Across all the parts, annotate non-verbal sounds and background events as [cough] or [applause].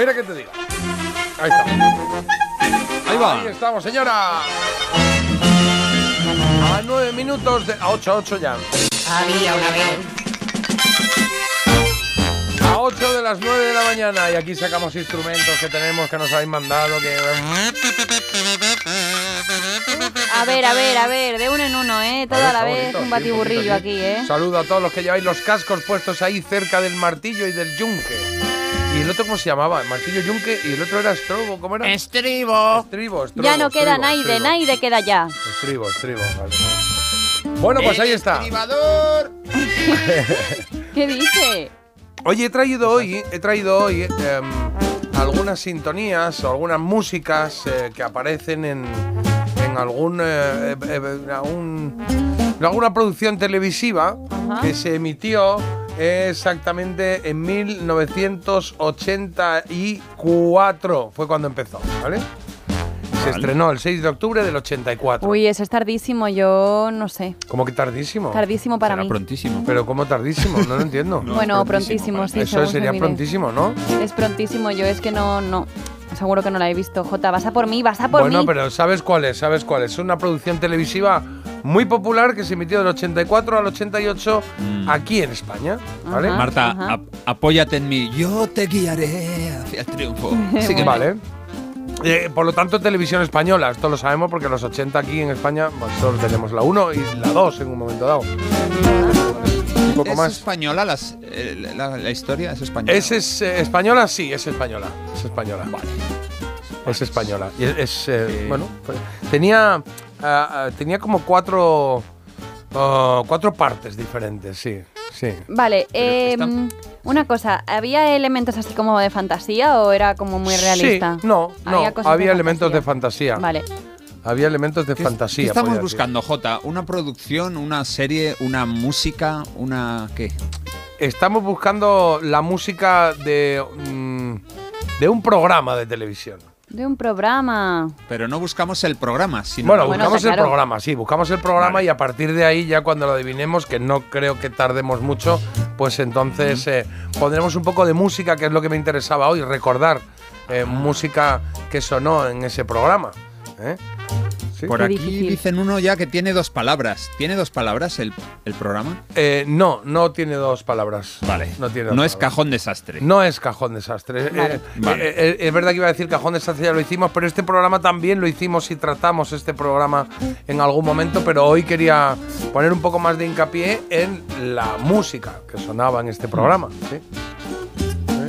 Mira que te digo. Ahí está. Ahí va. Ahí estamos, señora. A nueve minutos de. A ocho, a ocho ya. Había una vez. A 8 de las 9 de la mañana y aquí sacamos instrumentos que tenemos que nos habéis mandado que A ver, a ver, a ver, de uno en uno, ¿eh? Todo a la vez, bonito, un sí, batiburrillo poquito, aquí. ¿eh? Saludo a todos los que lleváis los cascos puestos ahí cerca del martillo y del yunque. ¿Y el otro cómo se llamaba? El martillo yunque y el otro era estrobo, ¿cómo era? Estribo. Estribo, estrobo. Ya no queda Naide. Naide queda ya. Estribo, estribo, vale. Bueno, pues ahí está. Estribador. [laughs] ¿Qué dice? Oye, he traído hoy, he traído hoy em, algunas sintonías o algunas músicas eh, que aparecen en, en algún, eh, eh, en algún- en alguna producción televisiva Ajá. que se emitió exactamente en 1984. Fue cuando empezó, ¿vale? Se Vale. estrenó el 6 de octubre del 84. Uy, eso es tardísimo, yo no sé. ¿Cómo que tardísimo? Tardísimo para Será mí. prontísimo. Pero ¿cómo tardísimo? No lo entiendo. [laughs] No, bueno, prontísimo, sí. Eso según sería mire. prontísimo, ¿no? Es prontísimo, yo es que no, no. Seguro que no la he visto. Jota, vas a por mí, vas a por bueno, mí. pero ¿sabes cuál es? ¿Sabes cuál es? Es una producción televisiva muy popular que se emitió del 84 al 88 Mm. aquí en España, ¿vale? Ajá. Marta, ap- apóyate en mí. Yo te guiaré hacia el triunfo. [laughs] Vale. Eh, por lo tanto, televisión española, esto lo sabemos porque los 80 aquí en España pues, solo tenemos la 1 y la 2 en un momento dado. Un poco ¿Es más. española las- eh, la, la historia? ¿Es española? ¿Es, es, eh, española? Sí, es española. Es española. Vale. Es española. Y es, es, eh, Sí. bueno, pues, tenía, ah, ah, tenía como cuatro, ah, cuatro partes diferentes, sí. Sí. Vale, eh, está- una cosa, ¿había elementos así como de fantasía o era como muy realista? Sí, no, no, Había había, cosas de elementos de fantasía. Vale. Había elementos de ¿Qué, fantasía. qué estamos buscando, Jota? ¿Una producción, una serie, una música, una qué? Estamos buscando la música de, mm, de un programa de televisión. De un programa. Pero no buscamos el programa, sino Bueno, Bueno, buscamos el claro. programa, sí, buscamos el programa Vale. y a partir de ahí, ya cuando lo adivinemos, que no creo que tardemos mucho, pues entonces eh, pondremos un poco de música, que es lo que me interesaba hoy, recordar eh, música que sonó en ese programa. ¿eh? ¿Sí? Por Qué aquí difícil. dicen uno ya que tiene dos palabras. ¿Tiene dos palabras el, el programa? Eh, no, no tiene dos palabras. Vale. No tiene dos No es cajón desastre. No es cajón desastre. Eh, Vale. eh, Vale. es verdad que iba a decir cajón desastre, ya lo hicimos, pero este programa también lo hicimos y tratamos este programa en algún momento, pero hoy quería poner un poco más de hincapié en la música que sonaba en este programa. ¿sí?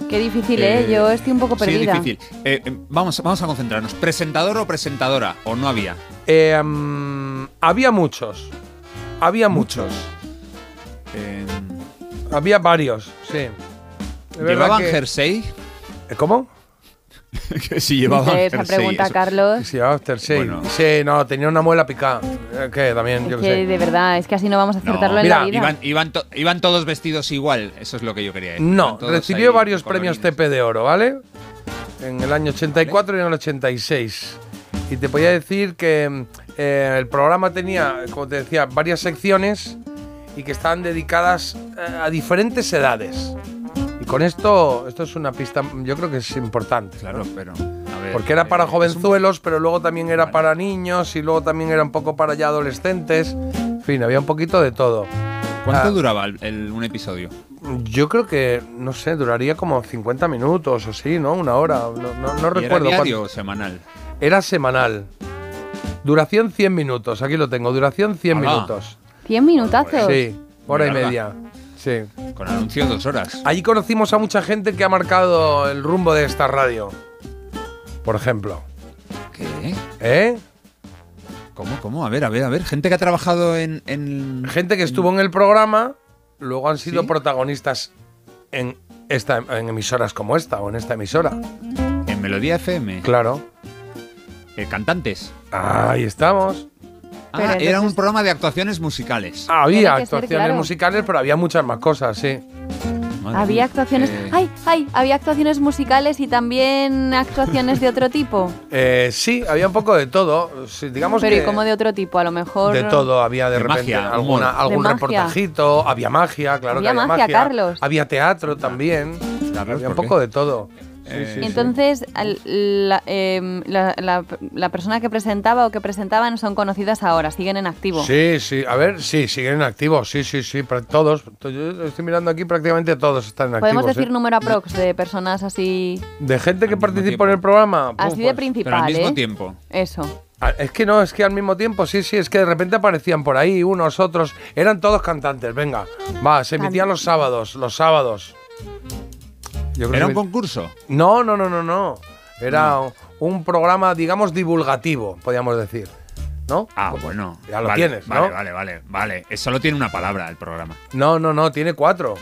Qué difícil, ¿eh? Eh, Yo estoy un poco Sí, perdida. difícil. Eh, eh, vamos, vamos a concentrarnos. ¿Presentador o presentadora? ¿O no había? Eh, había muchos. Había muchos. Eh, Había varios, sí. ¿Llevaban que- jersey? ¿Eh, ¿Cómo? [laughs] que si llevaban esa jersey, pregunta, eso. Carlos. Sí, llevaba jersey. Bueno. Sí, no, tenía una muela picada. Eh, Que también, yo Es qué que sé. de verdad, es que así no vamos a No, acertarlo en mira, la vida. Iban, iban, to- iban todos vestidos igual, eso es lo que yo quería decir. No, recibió varios colorines. premios TP de oro, ¿vale? En el año 84 y en el 86. Y te podía decir que mm, eh, el programa tenía, como te decía, varias secciones y que estaban dedicadas eh, a diferentes edades. Y con esto, esto es una pista, yo creo que es importante. ¿no? Claro, pero. a ver, Porque era para eh, un- jovenzuelos, pero luego también era Vale. para niños y luego también era un poco para ya adolescentes. En fin, había un poquito de todo. ¿Cuánto Ah. duraba el- el- un episodio? Yo creo que, no sé, duraría como 50 minutos o sí, ¿no? Una hora. No, no, no ¿Y recuerdo. ¿Era cuánto. diario o semanal? Era semanal. Duración 100 minutos. Aquí lo tengo. Duración 100 Alá. minutos. 100 minutazos. Sí, hora y media. Sí. Con anuncio dos horas. Allí conocimos a mucha gente que ha marcado el rumbo de esta radio. Por ejemplo. ¿Qué? ¿Eh? ¿Cómo, cómo? A ver, a ver, a ver. Gente que ha trabajado en. en- Gente que estuvo en el programa, luego han sido ¿Sí? protagonistas en, esta, en emisoras como esta o en esta emisora. en Melodía FM. Claro. Eh, cantantes. Ahí estamos. Ah, era un programa de actuaciones musicales. Había que ser, actuaciones claro. musicales, pero había muchas más cosas, sí. Madre Había actuaciones. Eh, ¡Ay, ay! Había actuaciones musicales y también actuaciones de otro tipo. [laughs] Eh, sí, había un poco de todo. Sí, digamos Pero que ¿y cómo de otro tipo? A lo mejor. de todo. Había de, De repente magia, alguna, algún De magia. reportajito, había magia, claro Había que había magia, Carlos. Había teatro también. Carlos, había un ¿por poco qué? de todo. Eh, sí, entonces, al- la, em, la- la- la persona que presentaba o que presentaban son conocidas ahora, siguen en activo. Sí, sí, a ver, sí, siguen en activo, sí, sí, sí, todos. To- Yo estoy mirando aquí, prácticamente todos están en Podemos activos. decir ¿eh? número aprox de personas así, De gente que participó en el programa. así de pues, principal, Pero al mismo ¿eh? tiempo. Eso. Ah, Es que no, es que al mismo tiempo, sí, sí, es que de repente aparecían por ahí unos, otros. Eran todos cantantes, venga. Va, se emitían los sábados, los sábados. Yo creo Era que un concurso. No, no, no, no, no. Era un programa, digamos, divulgativo, podríamos decir. ¿No? Ah, Pues bueno. Ya lo Vale, tienes, Vale, ¿no? vale, vale, vale. Eh, Solo tiene una palabra el programa. No, no, no, tiene cuatro.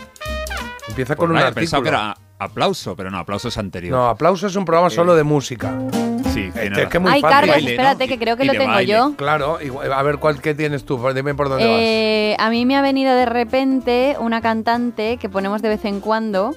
Empieza Pues con vaya, un pensaba artículo. que era aplauso, pero no, aplauso es anterior. No, aplauso es un programa solo de música. Sí, Es tiene que- es que muy Ay, fácil. Carlos, Baile, ¿no? espérate, que creo que y lo tengo baile. yo. Claro, igual- a ver cuál que tienes tú, pues dime por dónde Eh, a mí me ha venido de repente una cantante que ponemos de vez en cuando, vas.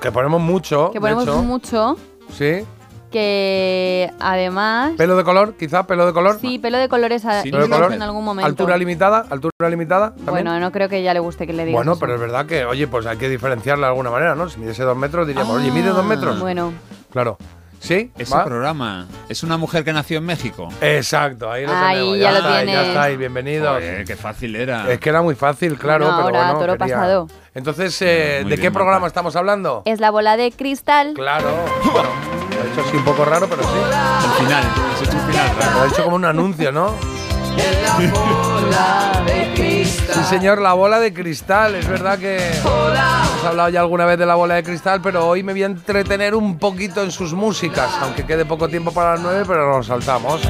Que ponemos mucho. que de ponemos hecho. mucho, Sí. que además... Pelo de color, quizá, pelo de color. Sí, pelo de colores a- Sí, Pelo de hicimos color. en algún momento. Altura limitada, altura limitada. ¿también? Bueno, no creo que ya le guste que le diga. Bueno, pero es verdad que, oye, pues hay que diferenciarla de alguna manera, ¿no? Si midiese dos metros, diríamos, oye, mide dos metros. Ah, Bueno, Claro. ¿Sí? Ese ¿Va? programa es una mujer que nació en México. Exacto, ahí lo Ahí tenemos. ya lo está, tienes. Ya estáis, bienvenidos. Joder, qué fácil era. Es que era muy fácil, claro, Bueno, pero ahora, bueno. toro quería- pasado. Entonces, eh, Muy ¿de bien, qué programa Marta. estamos hablando? es la bola de cristal. Claro. Bueno, lo he hecho así un poco raro, pero sí. El final. Has hecho un final raro. Lo he hecho como un anuncio, ¿no? [laughs] Sí, señor, la bola de cristal. Es verdad que hemos hablado ya alguna vez de la bola de cristal, pero hoy me voy a entretener un poquito en sus músicas, aunque quede poco tiempo para las nueve, pero nos saltamos.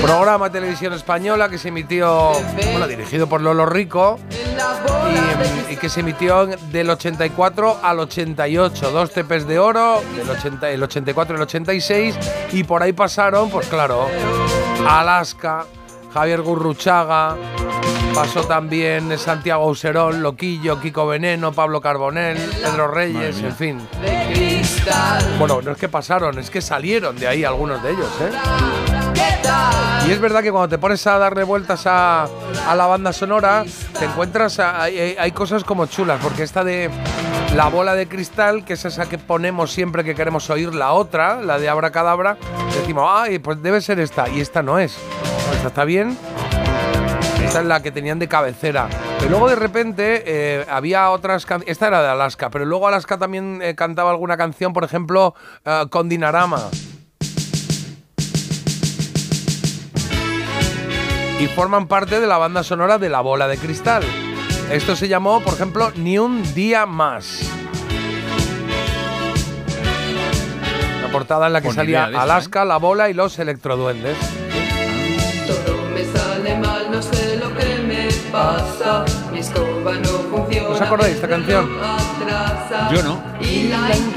Programa de televisión española que se emitió, bueno, dirigido por Lolo Rico y, que se emitió del 84 al 88, dos tepes de oro, del 80, el 84 y el 86, y por ahí pasaron, pues claro, Alaska, Javier Gurruchaga, pasó también Santiago Auserón, Loquillo, Kiko Veneno, Pablo Carbonell, Pedro Reyes, en fin. Bueno, no es que pasaron, es que salieron de ahí algunos de ellos, ¿eh? Y es verdad que cuando te pones a darle vueltas a, a la banda sonora, te encuentras, a- hay cosas como chulas, porque esta de la bola de cristal, que es esa que ponemos siempre que queremos oír la otra, la de Abracadabra, decimos, ay, pues debe ser esta, y esta no es. Esta está bien, esta es la que tenían de cabecera. Pero luego de repente eh, había otras canciones. Esta era de Alaska, pero luego Alaska también eh, cantaba alguna canción, por ejemplo, eh, con Dinarama. Y forman parte de la banda sonora de La Bola de Cristal. Esto se llamó, por ejemplo, Ni un día más. La portada en la que Con salía Alaska, La Bola y los Electroduendes. Pasa. Mi escoba no funciona. ¿Os acordáis de esta canción? Yo no.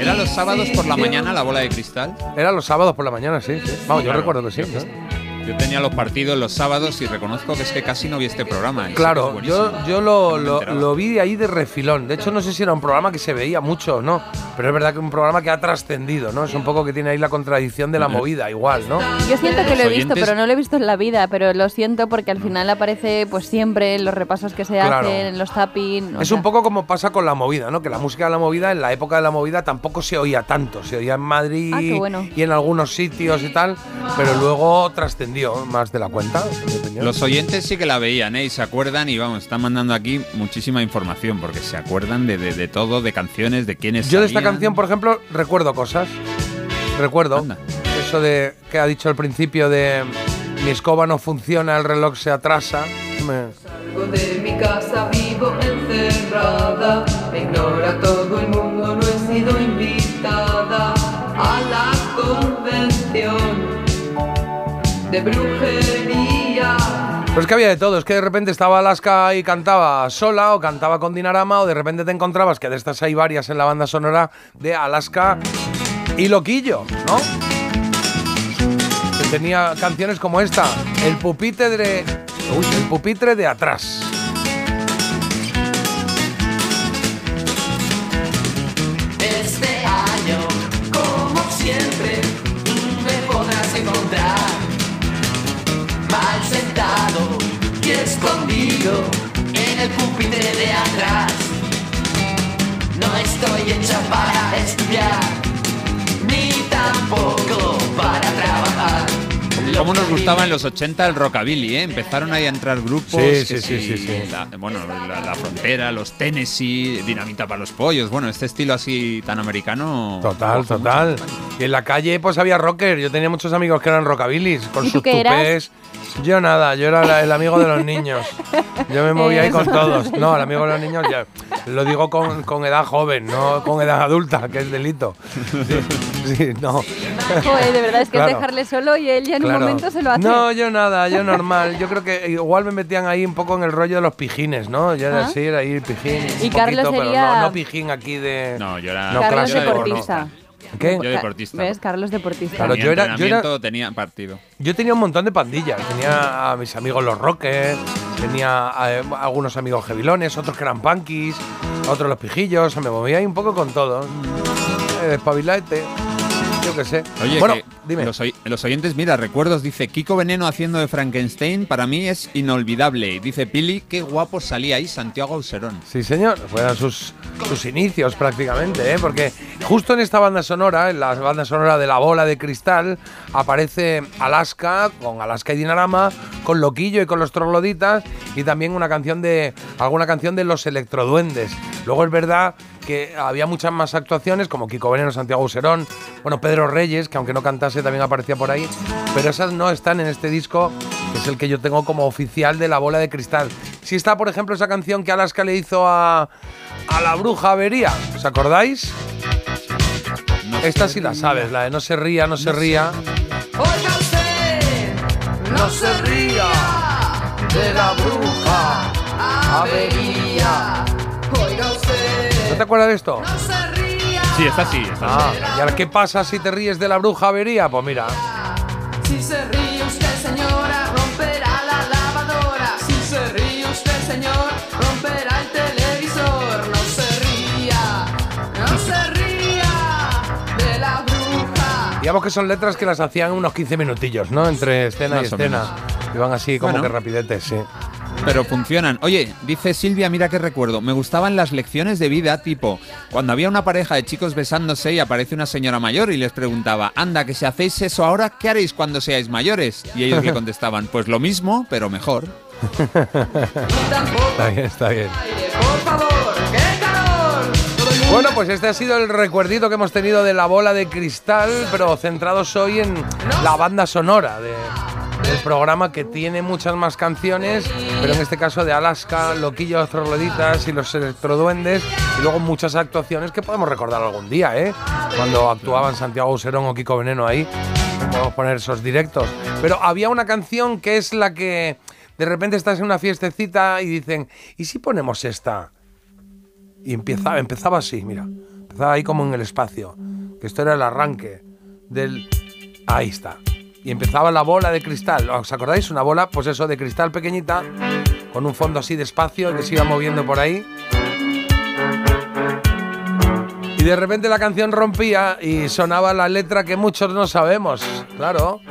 Era los sábados por la mañana la bola de cristal. Era los sábados por la mañana, sí. sí. Vamos, yo Claro. recuerdo que sí. ¿no? Yo tenía los partidos los sábados y reconozco que es que casi no vi este programa. es Claro, yo, yo lo, No lo, vi de ahí de refilón. De hecho, no sé si era un programa que se veía mucho o no. Pero es verdad que es un programa que ha trascendido, ¿no? Es un poco que tiene ahí la contradicción de la movida, igual, ¿no? Yo siento que lo he visto, pero no lo he visto en la vida, pero lo siento porque al final aparece pues siempre en los repasos que se Claro. hacen, en los tapping. Es sea, un poco como pasa con la movida, ¿no? Que la música de la movida, en la época de la movida, tampoco se oía tanto. Se oía en Madrid Ah, bueno. y en algunos sitios y tal, pero luego trascendió más de la cuenta, en mi opinión. Los oyentes sí que la veían, ¿eh? Y se acuerdan y vamos, están mandando aquí muchísima información porque se acuerdan de, de- de todo, de canciones, de quiénes Yo de esta salían. canción, por ejemplo, recuerdo cosas. Recuerdo Anda. eso de que ha dicho al principio de mi escoba no funciona, el reloj se atrasa. Me- Salgo de mi casa, vivo encerrada. Me ignora todo de brujería. Pero es que había de todo, es que de repente estaba Alaska y cantaba sola o cantaba con Dinarama o de repente te encontrabas que de estas hay varias en la banda sonora de Alaska y Loquillo, ¿no? Que tenía canciones como esta, El pupitre de... Uy, el pupitre de atrás. Gustaba en los 80 el rockabilly, eh? Empezaron ahí a entrar grupos. Sí, sí, sí, sí, sí. La, bueno, la, la frontera, los Tennessee, Dinamita para los pollos. Bueno, este estilo así tan americano. Total, total. mucho. Y en la calle pues había rocker. Yo tenía muchos amigos que eran rockabilis con ¿Y tú sus eras? Yo nada, yo era el amigo de los niños. Yo me movía ahí con todos. No, el amigo de los niños ya. Lo digo con, con edad joven, no con edad adulta, que es delito. Sí, sí, no. Joder, de verdad es que Claro. es dejarle solo y él ya en Claro. un momento se lo hace. No, yo nada, yo normal. Yo creo que igual me metían ahí un poco en el rollo de los pijines, ¿no? Yo era Ah. así, era ahí pijín. Y un Carlos poquito, pero sería- no, no pijín aquí de. No, yo era. No, Carlos clásico, no. Yo deportista. ¿Ves? Carlos deportista. Claro, yo era- yo era- tenía partido. Yo tenía un montón de pandillas. Tenía a mis amigos los rockers, tenía eh, algunos amigos jevilones, otros que eran punkies, otros los pijillos. Me movía ahí un poco con todo. Eh, Espabilate. Yo qué sé. Oye, bueno, que dime. Los, oy- los oyentes, mira, recuerdos, dice Kiko Veneno haciendo de Frankenstein, para mí es inolvidable. Dice Pili, qué guapo salía ahí Santiago Auserón. Sí, señor. Fueron sus, sus inicios prácticamente, ¿eh? porque justo en esta banda sonora, en la banda sonora de La Bola de Cristal, aparece Alaska, con Alaska y Dinarama, con Loquillo y con los Trogloditas, y también una canción de alguna canción de los Electroduendes. Luego es verdad que había muchas más actuaciones, como Kiko Veneno, Santiago Userón, bueno, Pedro Reyes, que aunque no cantase también aparecía por ahí, pero esas no están en este disco, que es el que yo tengo como oficial de La Bola de Cristal. Sí está, por ejemplo, esa canción que Alaska le hizo a, a la bruja Avería, ¿os acordáis? No Esta sí la sabes, la de No se ría, no se ría. Oiga usted, no se ría de la bruja avería. Oiga usted, ¿No te acuerdas de esto? no se ría. Sí, está así, está Ah, así. ¿y ahora qué pasa si te ríes de la bruja Avería? Pues mira, Si se ríe digamos que son letras que las hacían unos 15 minutillos, ¿no? Entre escena y Más escena. Iban así como Bueno. que rapidetes, sí. Pero funcionan. Oye, dice Silvia, mira qué recuerdo. Me gustaban las lecciones de vida, tipo, cuando había una pareja de chicos besándose y aparece una señora mayor y les preguntaba, anda, que si hacéis eso ahora, ¿qué haréis cuando seáis mayores? Y ellos le [laughs] contestaban, pues lo mismo, pero mejor. [laughs] Está bien, está bien. por favor, Bueno, pues este ha sido el recuerdito que hemos tenido de la bola de cristal, pero centrados hoy en la banda sonora de- del programa que tiene muchas más canciones, pero en este caso de Alaska, Loquillo, Trogloditas y los Electroduendes, y luego muchas actuaciones que podemos recordar algún día, ¿eh? Cuando actuaban Santiago Userón o Kiko Veneno ahí, podemos poner esos directos. Pero había una canción que es la que de repente estás en una fiestecita y dicen, ¿y si ponemos esta? Y empezaba, empezaba así, mira. Empezaba ahí como en el espacio. Que esto era el arranque del. Ahí está. Y empezaba la bola de cristal. ¿Os acordáis? Una bola, pues eso, de cristal pequeñita, con un fondo así de espacio que se iba moviendo por ahí. Y de repente la canción rompía y sonaba la letra que muchos no sabemos, claro.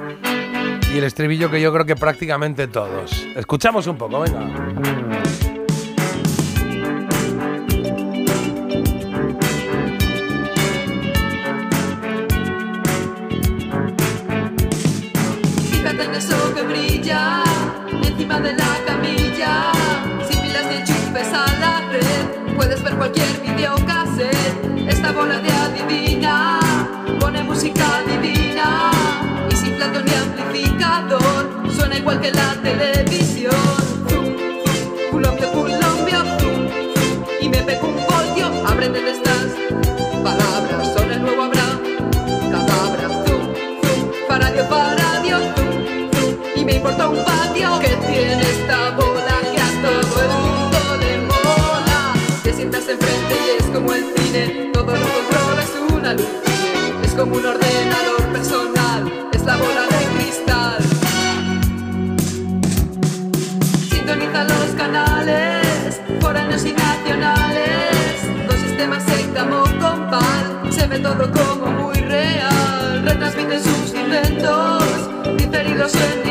Y el estribillo que yo creo que prácticamente todos. Escuchamos un poco, venga. Cualquier videocassette. Esta bola de adivina pone música divina y sin plato ni amplificador suena igual que la televisión. Como un ordenador personal, es la bola de cristal. Sintoniza los canales, foráneos y nacionales. Dos sistemas camo compal, se ve todo como muy real. Retransmiten sus inventos, diferidos en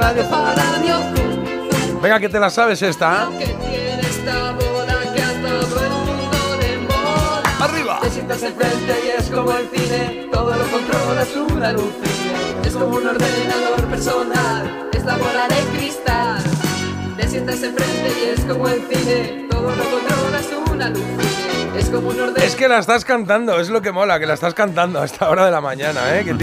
radio zum. Venga, que te la sabes esta. Mola. ¡Arriba! Te sientas enfrente y es como el cine, todo lo controlas una luz. Es como un ordenador personal, es la bola de cristal. Te sientas enfrente y es como el cine, todo lo controlas una luz. Es como un ordenador Es que la estás cantando, es lo que mola, que la estás cantando a esta hora de la mañana, ¿eh? Que te